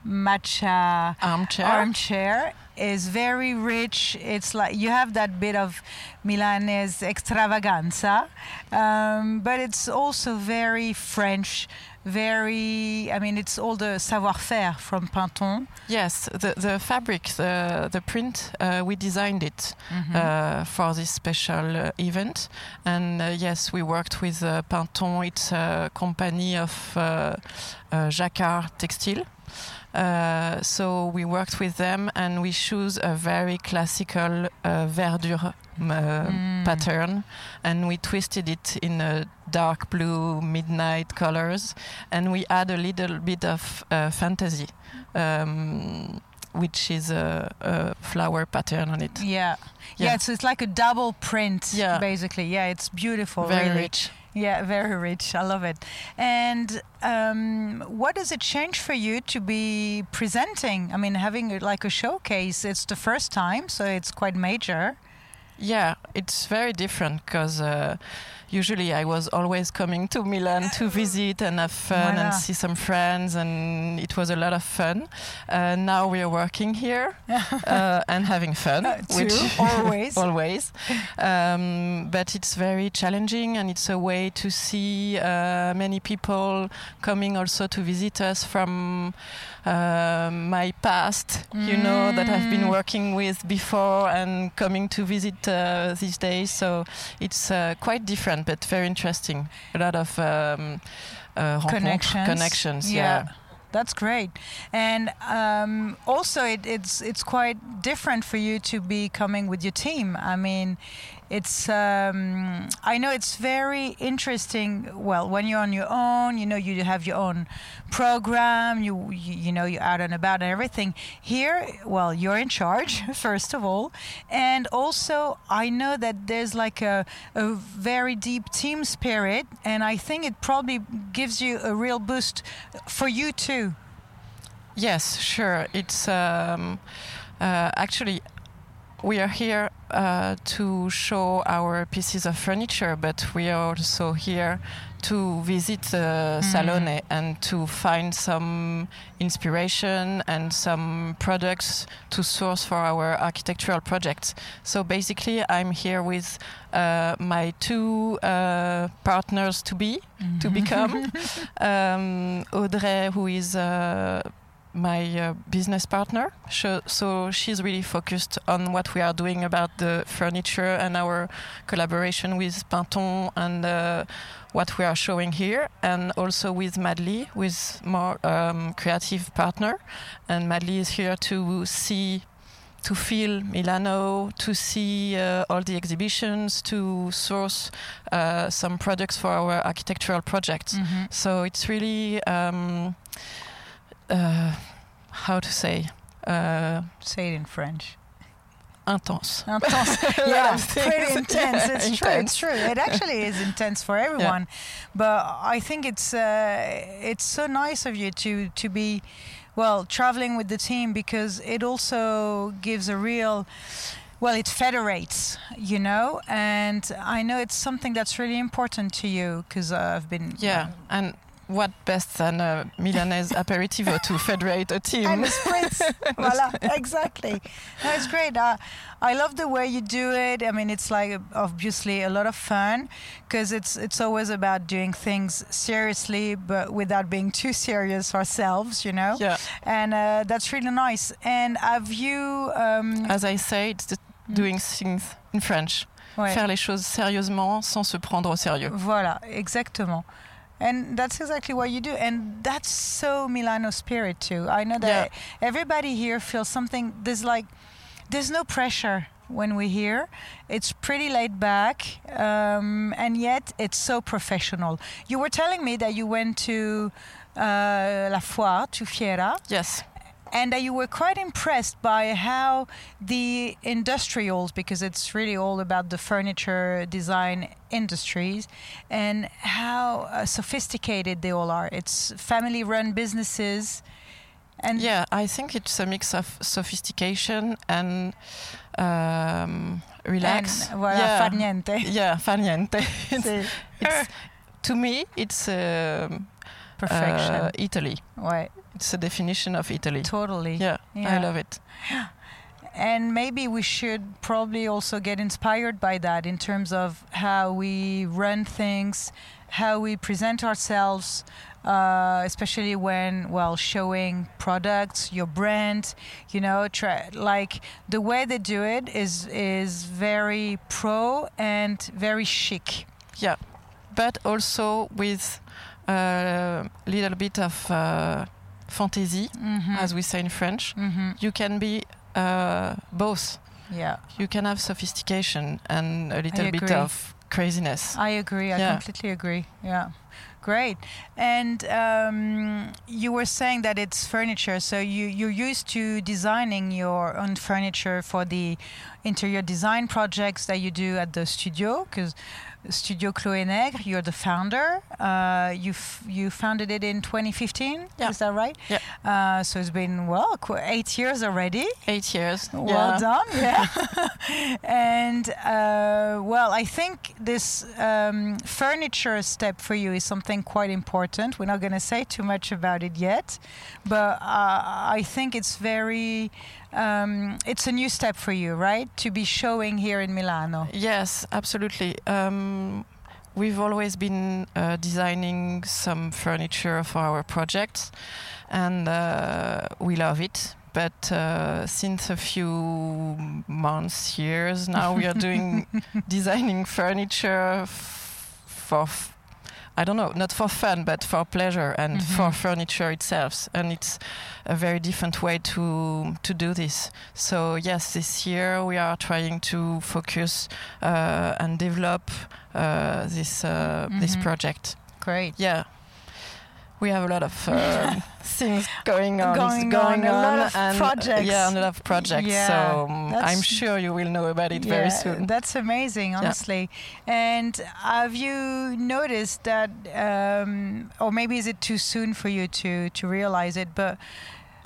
matcha Armchair. armchair is very rich. It's like you have that bit of Milanese extravaganza, um, but it's also very French. Very, I mean, it's all the savoir-faire from Pinton. Yes, the, the fabric, the, the print, uh, we designed it uh, for this special uh, event. And uh, yes, we worked with uh, Pinton, it's a company of uh, uh, Jacquard Textile. Uh, so we worked with them and we choose a very classical uh, verdure uh, pattern and we twisted it in a dark blue midnight colors and we add a little bit of uh, fantasy um, which is a, a flower pattern on it Yeah. yeah, Yeah. So it's like a double print, Yeah. basically. Yeah, it's beautiful. very really. rich Yeah, very rich. I love it. And um, what does it change for you to be presenting? I mean, having like a showcase, it's the first time, so it's quite major. Yeah, it's very different because uh, usually I was always coming to Milan to visit and have fun Voilà. and see some friends, and it was a lot of fun. Uh, now we are working here uh, and having fun, which Too, always. always. Um, but it's very challenging, and it's a way to see uh, many people coming also to visit us from uh, my past, you know, that I've been Mm. working with before and coming to visit uh, these days. So it's uh, quite different, but very interesting. A lot of um, uh, Connections. connections. Yeah. yeah. That's great, and um, also it, it's it's quite different for you to be coming with your team. I mean, it's um, I know it's very interesting. Well, when you're on your own, you know you have your own program. You you, you know you're out and about and everything. Here, well, you're in charge first of all, and also I know that there's like a a very deep team spirit, and I think it probably gives you a real boost for you too. Yes, sure. It's um, uh, actually we are here uh, to show our pieces of furniture, but we are also here to visit the Mm. Salone and to find some inspiration and some products to source for our architectural projects. So basically, I'm here with uh, my two uh, partners to be, to Mm-hmm. become. um, Audrey, who is uh, my uh, business partner. So, so she's really focused on what we are doing about the furniture and our collaboration with Pinton and uh, what we are showing here, and also with Madly, with more um, creative partner. And Madly is here to see. To feel Milano, to see uh, all the exhibitions, to source uh, some products for our architectural projects. Mhm. So it's really um, uh, how to say uh, Say it in French. intense. Intense. Yeah, pretty intense. Yeah, It's true. It's true. It actually is intense for everyone. But I think it's uh, it's so nice of you to to be well traveling with the team because it also gives a real well it federates you know and i know it's something that's really important to you because i've been Yeah, and what best than a Milanese aperitivo to federate a team? and sprints. voila, exactly. No, great. Uh, I love the way you do it. I mean, it's like obviously a lot of fun because it's it's always about doing things seriously, but without being too serious ourselves, you know. yeah, And uh, that's really nice. And have you? Um, as I say, it's the doing things in French. ouais. Faire les choses sérieusement sans se prendre au sérieux. Voilà, exactement. And that's exactly what you do. And that's so Milano spirit too. I know that everybody here feels something there's like there's no pressure when we're here. It's pretty laid back, um, and yet it's so professional. You were telling me that you went to uh, La Foire, to Fiera, Yes. and that you were quite impressed by how the industrials, because it's really all about the furniture design industries, and how uh, sophisticated they all are. It's family run businesses. And Yeah, I think it's a mix of sophistication and um, relax. And, voilà, yeah. far niente. Yeah, far niente. it's, it's, to me, it's um, perfection. uh, Italy. ouais, It's a definition of Italy. totally. Yeah, I love it. And maybe we should probably also get inspired by that in terms of how we run things, how we present ourselves, uh, especially when, well, showing products, your brand, you know, try, like the way they do it is is very pro and very chic. Yeah, but also with a little bit of uh, fantasy, Mm-hmm. as we say in French. mm-hmm. You can be uh, both. Yeah, You can have sophistication and a little bit of craziness. I agree. I Yeah. completely agree. Yeah. Great. And um, you were saying that it's furniture, so you, you're used to designing your own furniture for the interior design projects that you do at the studio, because Studio Chloé Nègre, you're the founder. Uh, you f- you founded it in 2015. Yeah. Is that right? Yeah. Uh, so it's been well qu- eight years already. Eight years. Well yeah. done, yeah. and uh, well, I think this um, furniture step for you is something quite important. We're not going to say too much about it yet, but uh, I think it's very. Um, it's a new step for you, right? To be showing here in Milano. Yes, absolutely. Um, we've always been uh, designing some furniture for our projects, and uh, we love it. But uh, since a few months, years now, we are doing designing furniture for. I don't know, not for fun, but for pleasure and Mhm. for furniture itself. And it's a very different way to to do this. So yes, this year we are trying to focus uh, and develop uh, this uh, this Mhm. project. Great. Yeah, we have a lot of uh, things going on, Going on, a lot of and projects. yeah, a lot of projects. Yeah, so um, I'm sure you will know about it very soon. That's amazing, honestly. And have you noticed that, um, or maybe is it too soon for you to, to realize it, but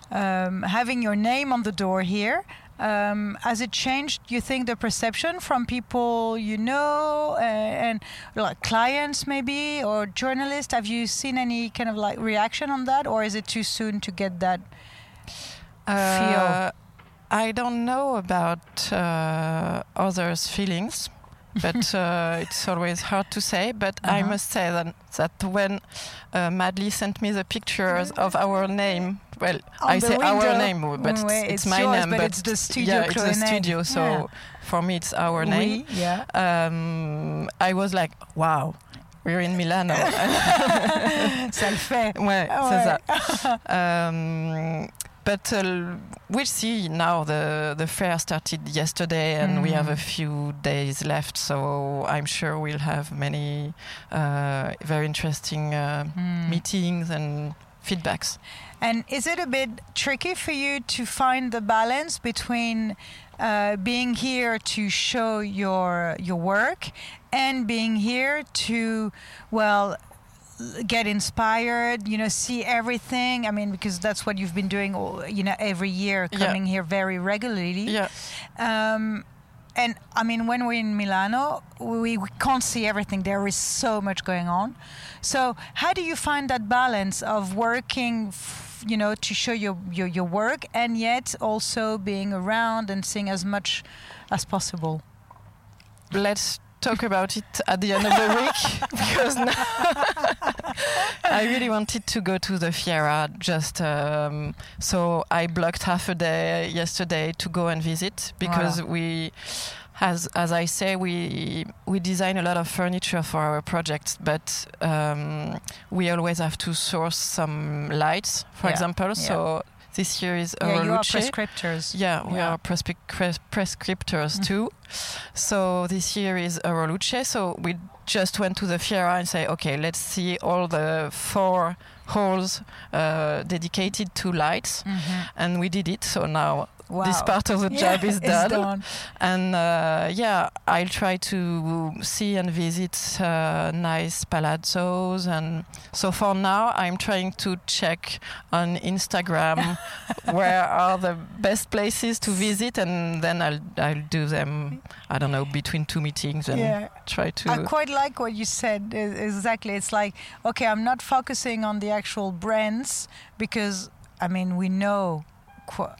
um, having your name on the door here, um, has it changed? You think the perception from people you know uh, and like clients maybe or journalists? Have you seen any kind of like reaction on that, or is it too soon to get that feel? Uh, I don't know about uh, others' feelings, but uh, it's always hard to say. But I Uh-huh. must say that, that when uh, Madly sent me the pictures of our name, well, I say our window. name, but Mm, it's, it's my yours, name, but but it's the studio yeah, it's the studio. So Yeah. for me, it's our name. Oui, yeah. Um, I was like, wow, we're in Milano. Ça le fait. Ouais, Ah c'est ouais. ça. Um, but uh, we'll see now. The the fair started yesterday, and we have a Mm. few days left. So I'm sure we'll have many uh, very interesting uh, Mm. meetings and feedbacks. And is it a bit tricky for you to find the balance between uh, being here to show your your work and being here to, well, get inspired, you know, see everything. I mean, because that's what you've been doing, all, you know, every year, Yeah. coming here very regularly. Yeah, Um, and I mean, when we're in Milano, we, we can't see everything. There is so much going on. So, how do you find that balance of working, you know, to show your, your, your work and yet also being around and seeing as much as possible? let's talk about it at the end of the week because now I really wanted to go to the Fiera just um, so I blocked half a day yesterday to go and visit because we as as I say we we design a lot of furniture for our projects but um, we always have to source some lights for Yeah, example yeah. so this year is yeah, you are prescriptors. Yeah, we Yeah. are prescrip- pres- prescriptors Mm. too. So this year is Euroluce. So we just went to the Fiera and say, okay, let's see all the four halls uh, dedicated to lights, Mhm. and we did it. So now Wow. this part of the Yeah, job is done. done. And uh, yeah, I'll try to see and visit uh, nice palazzos. And so for now, I'm trying to check on Instagram where are the best places to visit, and then I'll I'll do them. I don't know between two meetings and Yeah. try to. I quite like what you said. Exactly. It's like, okay, I'm not focusing on the actual brands because, I mean, we know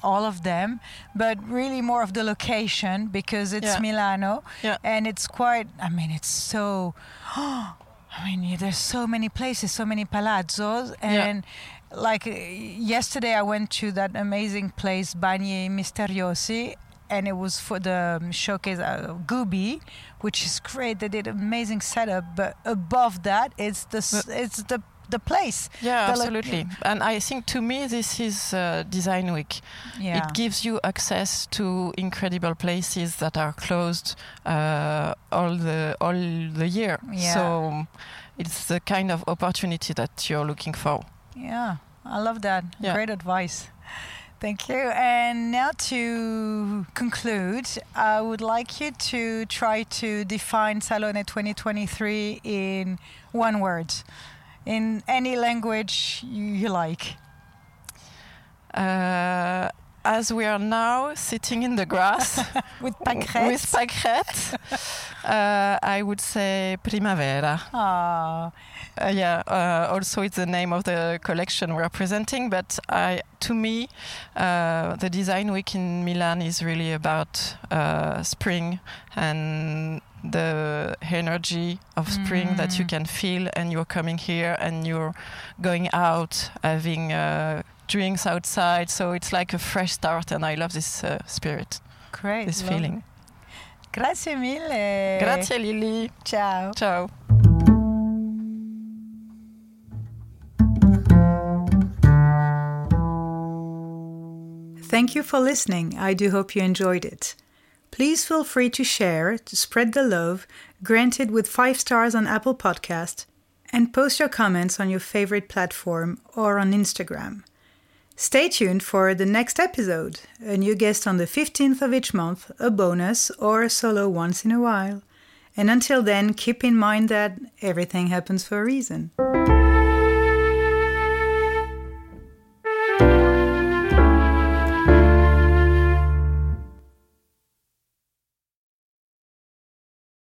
all of them, but really more of the location because it's Yeah. Milano. Yeah. And it's quite, I mean, it's so. I mean, yeah, there's so many places, so many palazzos, Yeah. and like uh, yesterday, I went to that amazing place, Bagni Misteriosi, and it was for the showcase uh, Gubi, which is great. They did an amazing setup, but above that, it's the it's the the place. yeah, absolutely. And I think to me, this is uh, Design Week. Yeah, It gives you access to incredible places that are closed uh, all the all the year. Yeah. So it's the kind of opportunity that you're looking for. yeah. I love that. Yeah. Great advice. Thank you. And now to conclude, I would like you to try to define Salone 2023 in one word, in any language you, you like. Uh, as we are now sitting in the grass With with pâquerettes. pâquerettes, uh, I would say primavera. Ah, Uh, yeah, uh, also it's the name of the collection we're presenting, but I, to me, uh, the Design Week in Milan is really about uh, spring and the energy of spring that you Mm. can feel, and you're coming here and you're going out, having uh, drinks outside. So it's like a fresh start, and I love this uh, spirit, great. this love feeling. it. Grazie mille. Grazie Lily. Ciao. Ciao. Thank you for listening. I do hope you enjoyed it. Please feel free to share, to spread the love, granted with five stars on Apple Podcast, and post your comments on your favorite platform or on Instagram. Stay tuned for the next episode, a new guest on the 15th of each month, a bonus, or a solo once in a while. And until then, keep in mind that everything happens for a reason.